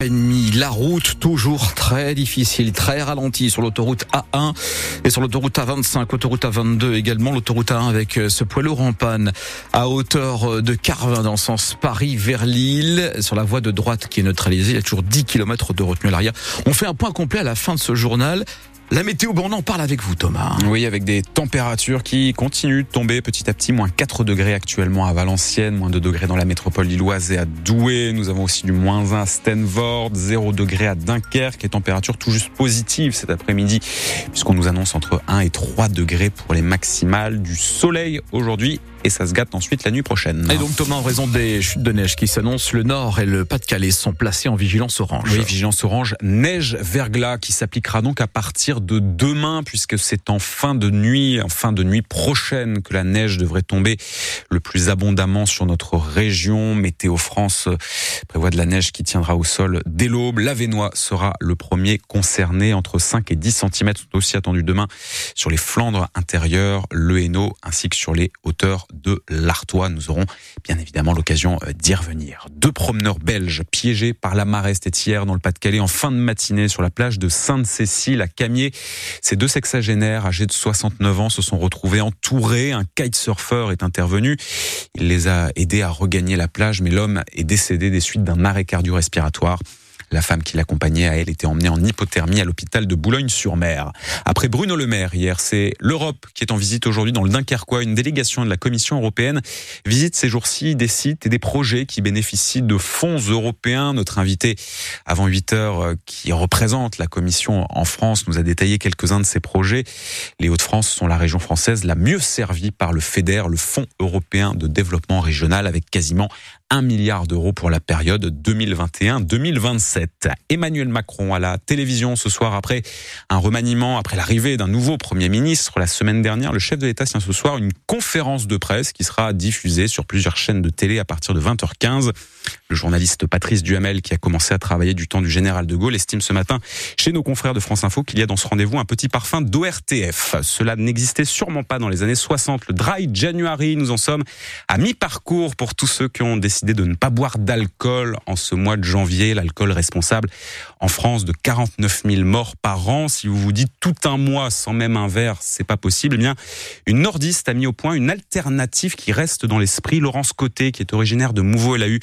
La route toujours très difficile, très ralentie sur l'autoroute A1 et sur l'autoroute A25, l'autoroute A22 également, l'autoroute A1 avec euh, ce poids lourd en panne à hauteur euh, de Carvin dans le sens Paris vers Lille sur la voie de droite qui est neutralisée. Il y a toujours 10 km de retenue à l'arrière. On fait un point complet à la fin de ce journal. La météo, bon, on en parle avec vous, Thomas. Oui, avec des températures qui continuent de tomber petit à petit. Moins 4 degrés actuellement à Valenciennes, moins 2 degrés dans la métropole lilloise et à Douai. Nous avons aussi du moins 1 à Stenvord, 0 degrés à Dunkerque et température tout juste positive cet après-midi puisqu'on nous annonce entre 1 et 3 degrés pour les maximales. Du soleil aujourd'hui et ça se gâte ensuite la nuit prochaine. Et donc Thomas, en raison des chutes de neige qui s'annoncent, le Nord et le Pas-de-Calais sont placés en vigilance orange. Oui, vigilance orange, neige verglas qui s'appliquera donc à partir de demain puisque c'est en fin de nuit, en fin de nuit prochaine que la neige devrait tomber le plus abondamment sur notre région. Météo France prévoit de la neige qui tiendra au sol dès l'aube. L'Avenois sera le premier concerné entre 5 et 10 cm sont aussi attendus demain sur les Flandres intérieures, le Hainaut ainsi que sur les hauteurs de l'Artois. Nous aurons bien évidemment l'occasion euh, d'y revenir. Deux promeneurs belges piégés par la marée, c'était hier dans le Pas-de-Calais en fin de matinée sur la plage de Sainte-Cécile à Camier. Ces deux sexagénaires âgés de 69 ans se sont retrouvés entourés. Un kitesurfer est intervenu. Il les a aidés à regagner la plage, mais l'homme est décédé des suites d'un arrêt cardio-respiratoire. La femme qui l'accompagnait a, elle, été emmenée en hypothermie à l'hôpital de Boulogne-sur-Mer. Après Bruno Le Maire, hier, c'est l'Europe qui est en visite aujourd'hui dans le Dunkerquois. Une délégation de la Commission européenne visite ces jours-ci des sites et des projets qui bénéficient de fonds européens. Notre invité, avant 8 heures, euh, qui représente la Commission en France, nous a détaillé quelques-uns de ces projets. Les Hauts-de-France sont la région française la mieux servie par le FEDER, le Fonds européen de développement régional, avec quasiment 1 milliard d'euros pour la période 2021-2027. Emmanuel Macron à la télévision ce soir après un remaniement, après l'arrivée d'un nouveau Premier ministre. La semaine dernière, le chef de l'État tient ce soir une conférence de presse qui sera diffusée sur plusieurs chaînes de télé à partir de 20h15. Le journaliste Patrice Duhamel, qui a commencé à travailler du temps du général de Gaulle, estime ce matin chez nos confrères de France Info qu'il y a dans ce rendez-vous un petit parfum d'ORTF. Cela n'existait sûrement pas dans les années 60. Le Dry January, nous en sommes à mi-parcours pour tous ceux qui ont décidé de ne pas boire d'alcool en ce mois de janvier. L'alcool responsable en France de 49 000 morts par an. Si vous vous dites tout un mois sans même un verre, c'est pas possible. Eh bien, une nordiste a mis au point une alternative qui reste dans l'esprit. Laurence Côté, qui est originaire de Mouveau, elle a eu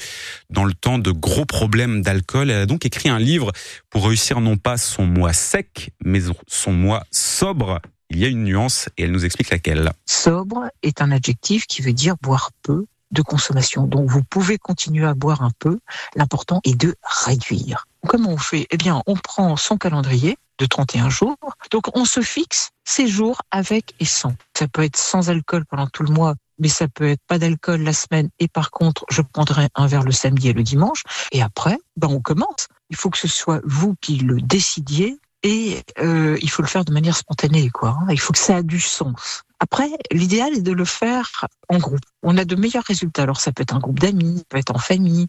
dans le temps de gros problèmes d'alcool. Elle a donc écrit un livre pour réussir non pas son mois sec, mais son mois sobre. Il y a une nuance et elle nous explique laquelle. Sobre est un adjectif qui veut dire boire peu de consommation. Donc vous pouvez continuer à boire un peu. L'important est de réduire. Comment on fait? Eh bien, on prend son calendrier de 31 jours. Donc on se fixe ces jours avec et sans. Ça peut être sans alcool pendant tout le mois, mais ça peut être pas d'alcool la semaine et par contre je prendrai un verre le samedi et le dimanche. Et après, ben on commence. Il faut que ce soit vous qui le décidiez et euh, il faut le faire de manière spontanée, quoi. Il faut que ça ait du sens. Après, l'idéal est de le faire en groupe. On a de meilleurs résultats. Alors ça peut être un groupe d'amis, ça peut être en famille.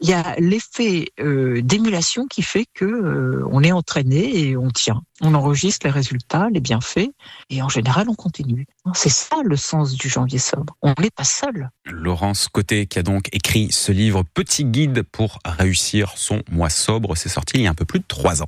Il y a l'effet euh, d'émulation qui fait que euh, on est entraîné et on tient. On enregistre les résultats, les bienfaits, et en général on continue. C'est ça le sens du janvier sobre. On n'est pas seul. Laurence Côté qui a donc écrit ce livre Petit guide pour réussir son mois sobre. C'est sorti il y a un peu plus de trois ans.